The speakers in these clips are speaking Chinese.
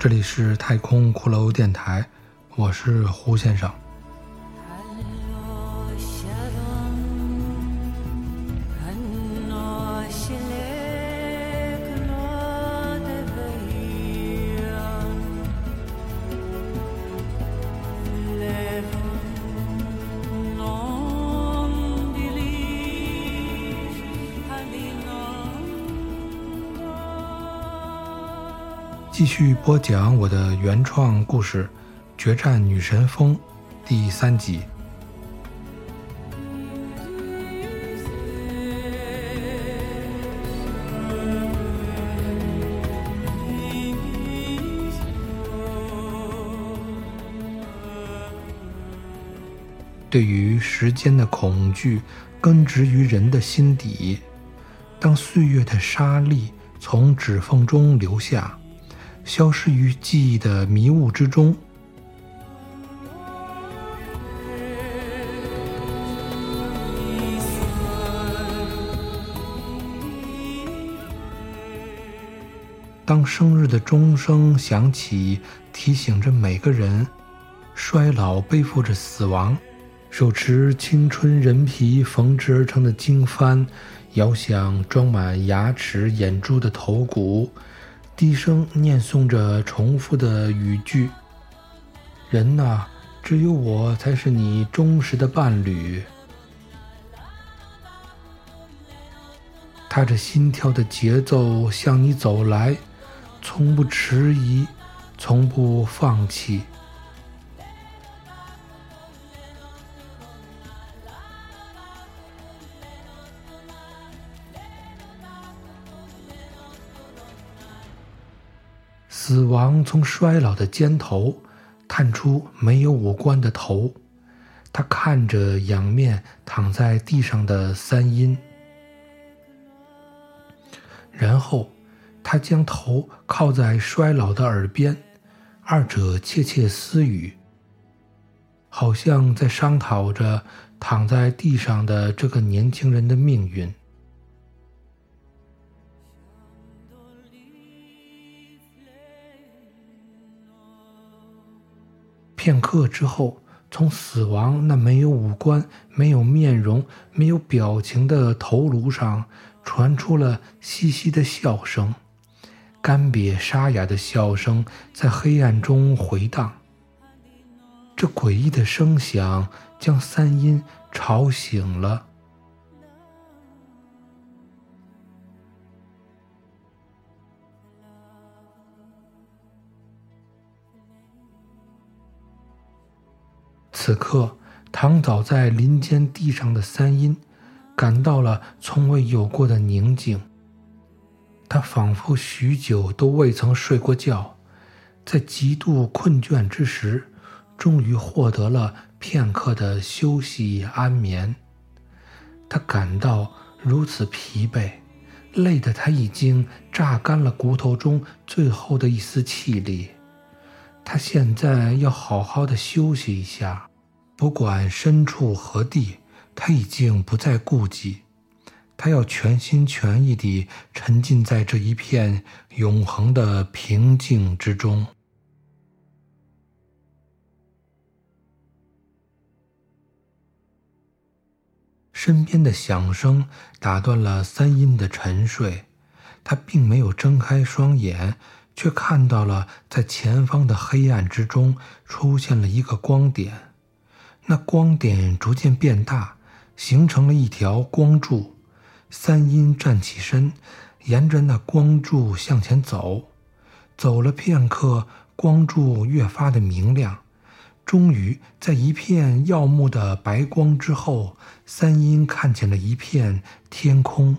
这里是太空骷髅电台，我是胡先生。继续播讲我的原创故事《决战女神峰》第三集。对于时间的恐惧根植于人的心底，当岁月的沙粒从指缝中流下。消失于记忆的迷雾之中。当生日的钟声响起，提醒着每个人，衰老背负着死亡，手持青春人皮缝制而成的经幡，遥想装满牙齿眼珠的头骨。低声念诵着重复的语句：“人呐，只有我才是你忠实的伴侣。”踏着心跳的节奏向你走来，从不迟疑，从不放弃。死亡从衰老的肩头探出没有五官的头，他看着仰面躺在地上的三阴，然后他将头靠在衰老的耳边，二者窃窃私语，好像在商讨着躺在地上的这个年轻人的命运。片刻之后，从死亡那没有五官、没有面容、没有表情的头颅上，传出了嘻嘻的笑声，干瘪沙哑的笑声在黑暗中回荡。这诡异的声响将三阴吵醒了。此刻，躺倒在林间地上的三阴，感到了从未有过的宁静。他仿佛许久都未曾睡过觉，在极度困倦之时，终于获得了片刻的休息安眠。他感到如此疲惫，累得他已经榨干了骨头中最后的一丝气力。他现在要好好的休息一下。不管身处何地，他已经不再顾忌，他要全心全意地沉浸在这一片永恒的平静之中。身边的响声打断了三阴的沉睡，他并没有睁开双眼，却看到了在前方的黑暗之中出现了一个光点。那光点逐渐变大，形成了一条光柱。三阴站起身，沿着那光柱向前走。走了片刻，光柱越发的明亮。终于，在一片耀目的白光之后，三阴看见了一片天空。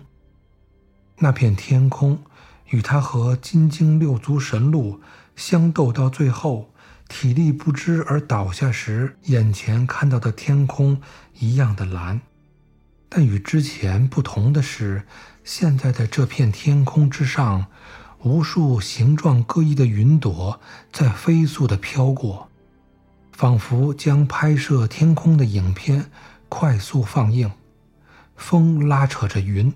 那片天空与他和金睛六足神鹿相斗到最后。体力不支而倒下时，眼前看到的天空一样的蓝，但与之前不同的是，现在的这片天空之上，无数形状各异的云朵在飞速地飘过，仿佛将拍摄天空的影片快速放映。风拉扯着云，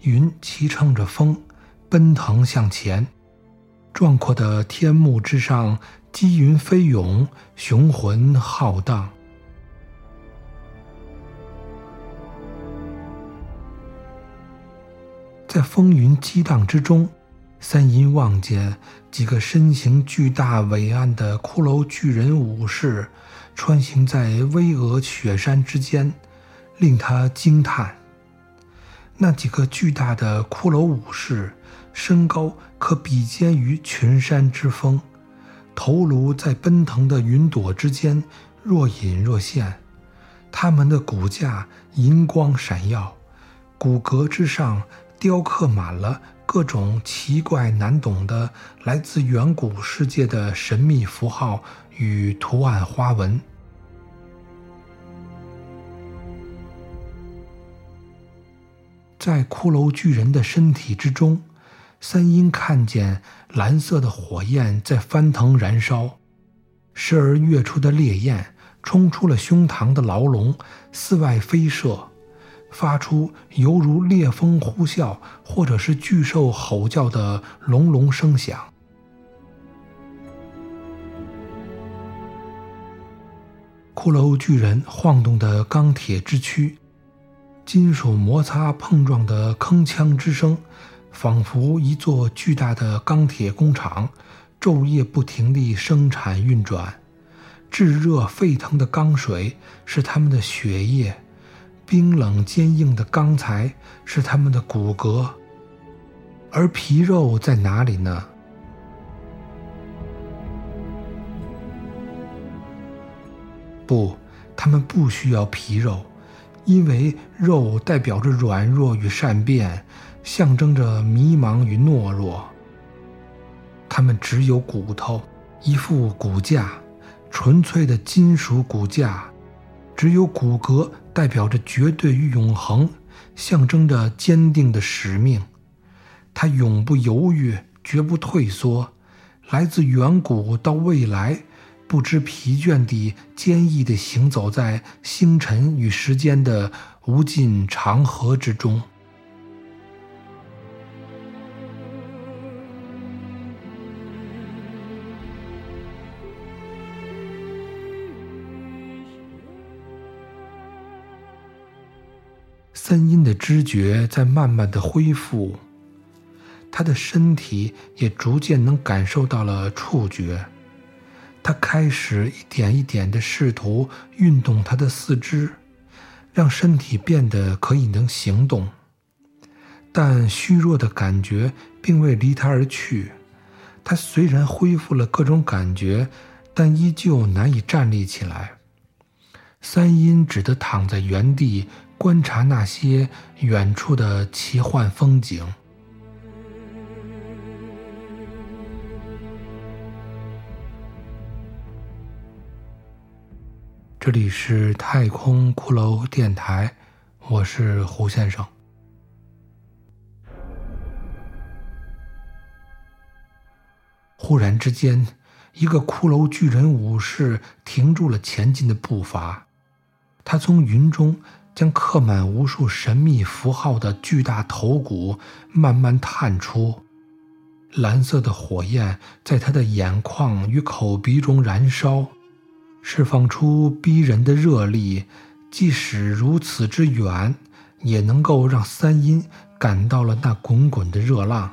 云骑乘着风，奔腾向前。壮阔的天幕之上，积云飞涌，雄浑浩荡。在风云激荡之中，三阴望见几个身形巨大伟岸的骷髅巨人武士穿行在巍峨雪山之间，令他惊叹。那几个巨大的骷髅武士，身高可比肩于群山之峰，头颅在奔腾的云朵之间若隐若现，他们的骨架银光闪耀，骨骼之上。雕刻满了各种奇怪难懂的来自远古世界的神秘符号与图案花纹。在骷髅巨人的身体之中，三阴看见蓝色的火焰在翻腾燃烧，时而跃出的烈焰冲出了胸膛的牢笼，四外飞射。发出犹如烈风呼啸，或者是巨兽吼叫的隆隆声响。骷髅巨人晃动的钢铁之躯，金属摩擦碰撞的铿锵之声，仿佛一座巨大的钢铁工厂，昼夜不停地生产运转。炙热沸腾的钢水是他们的血液。冰冷坚硬的钢材是他们的骨骼，而皮肉在哪里呢？不，他们不需要皮肉，因为肉代表着软弱与善变，象征着迷茫与懦弱。他们只有骨头，一副骨架，纯粹的金属骨架。只有骨骼代表着绝对与永恒，象征着坚定的使命。它永不犹豫，绝不退缩，来自远古到未来，不知疲倦地坚毅地行走在星辰与时间的无尽长河之中。三阴的知觉在慢慢的恢复，他的身体也逐渐能感受到了触觉。他开始一点一点的试图运动他的四肢，让身体变得可以能行动。但虚弱的感觉并未离他而去。他虽然恢复了各种感觉，但依旧难以站立起来。三阴只得躺在原地。观察那些远处的奇幻风景。这里是太空骷髅电台，我是胡先生。忽然之间，一个骷髅巨人武士停住了前进的步伐，他从云中。将刻满无数神秘符号的巨大头骨慢慢探出，蓝色的火焰在他的眼眶与口鼻中燃烧，释放出逼人的热力。即使如此之远，也能够让三阴感到了那滚滚的热浪。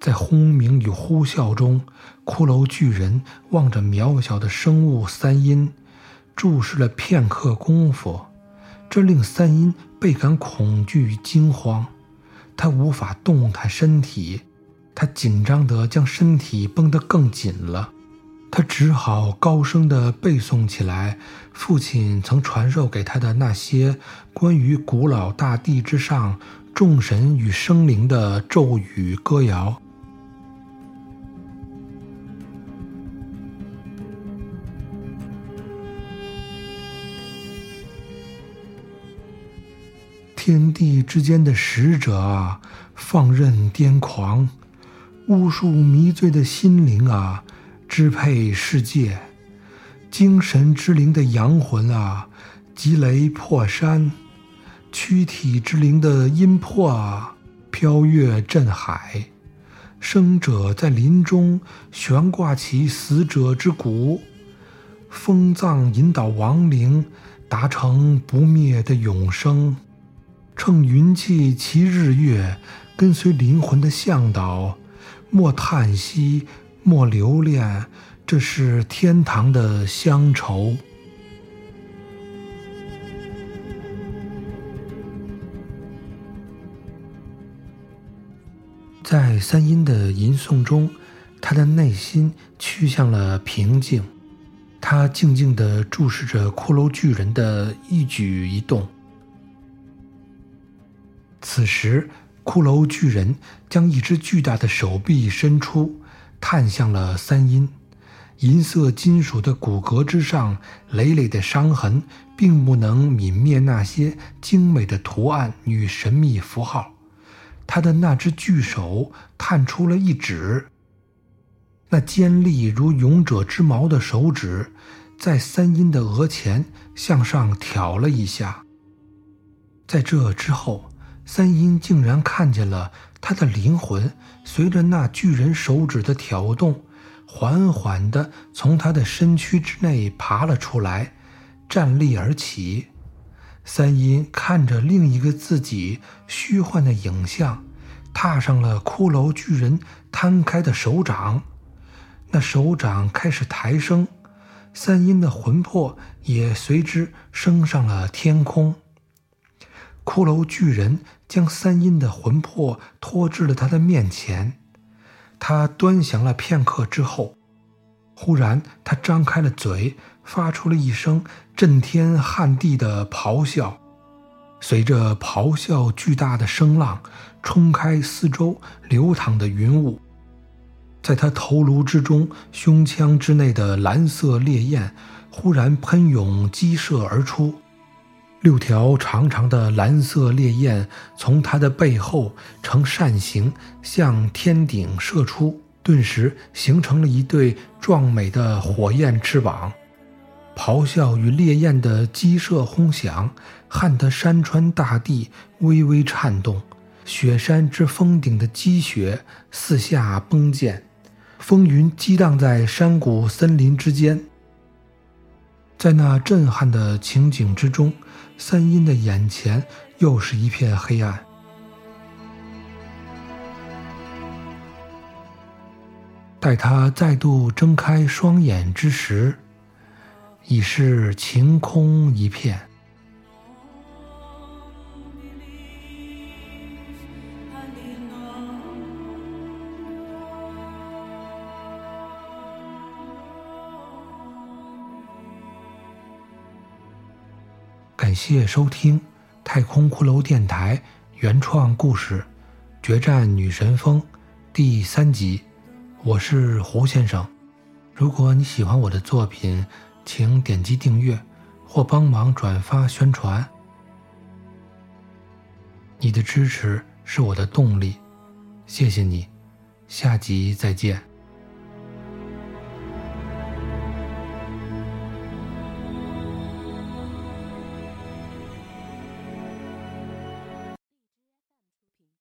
在轰鸣与呼啸中，骷髅巨人望着渺小的生物三阴，注视了片刻功夫。这令三阴倍感恐惧与惊慌，他无法动弹身体，他紧张得将身体绷得更紧了，他只好高声地背诵起来父亲曾传授给他的那些关于古老大地之上众神与生灵的咒语歌谣。天地之间的使者啊，放任癫狂，巫术迷醉的心灵啊，支配世界；精神之灵的阳魂啊，击雷破山；躯体之灵的阴魄啊，飘越震海；生者在林中悬挂起死者之骨，封葬引导亡灵达成不灭的永生。乘云气骑日月，跟随灵魂的向导，莫叹息，莫留恋，这是天堂的乡愁。在三音的吟诵中，他的内心趋向了平静，他静静地注视着骷髅巨人的一举一动。此时，骷髅巨人将一只巨大的手臂伸出，探向了三阴。银色金属的骨骼之上，累累的伤痕并不能泯灭那些精美的图案与神秘符号。他的那只巨手探出了一指，那尖利如勇者之矛的手指，在三阴的额前向上挑了一下。在这之后。三阴竟然看见了他的灵魂，随着那巨人手指的挑动，缓缓地从他的身躯之内爬了出来，站立而起。三阴看着另一个自己虚幻的影像，踏上了骷髅巨人摊开的手掌，那手掌开始抬升，三阴的魂魄也随之升上了天空。骷髅巨人将三阴的魂魄拖至了他的面前，他端详了片刻之后，忽然他张开了嘴，发出了一声震天撼地的咆哮。随着咆哮，巨大的声浪冲开四周流淌的云雾，在他头颅之中、胸腔之内的蓝色烈焰忽然喷涌激射而出。六条长长的蓝色烈焰从他的背后呈扇形向天顶射出，顿时形成了一对壮美的火焰翅膀。咆哮与烈焰的激射轰响，撼得山川大地微微颤动，雪山之峰顶的积雪四下崩溅，风云激荡在山谷森林之间。在那震撼的情景之中。三阴的眼前又是一片黑暗。待他再度睁开双眼之时，已是晴空一片。感谢收听《太空骷髅电台》原创故事《决战女神峰》第三集。我是胡先生。如果你喜欢我的作品，请点击订阅或帮忙转发宣传。你的支持是我的动力，谢谢你。下集再见。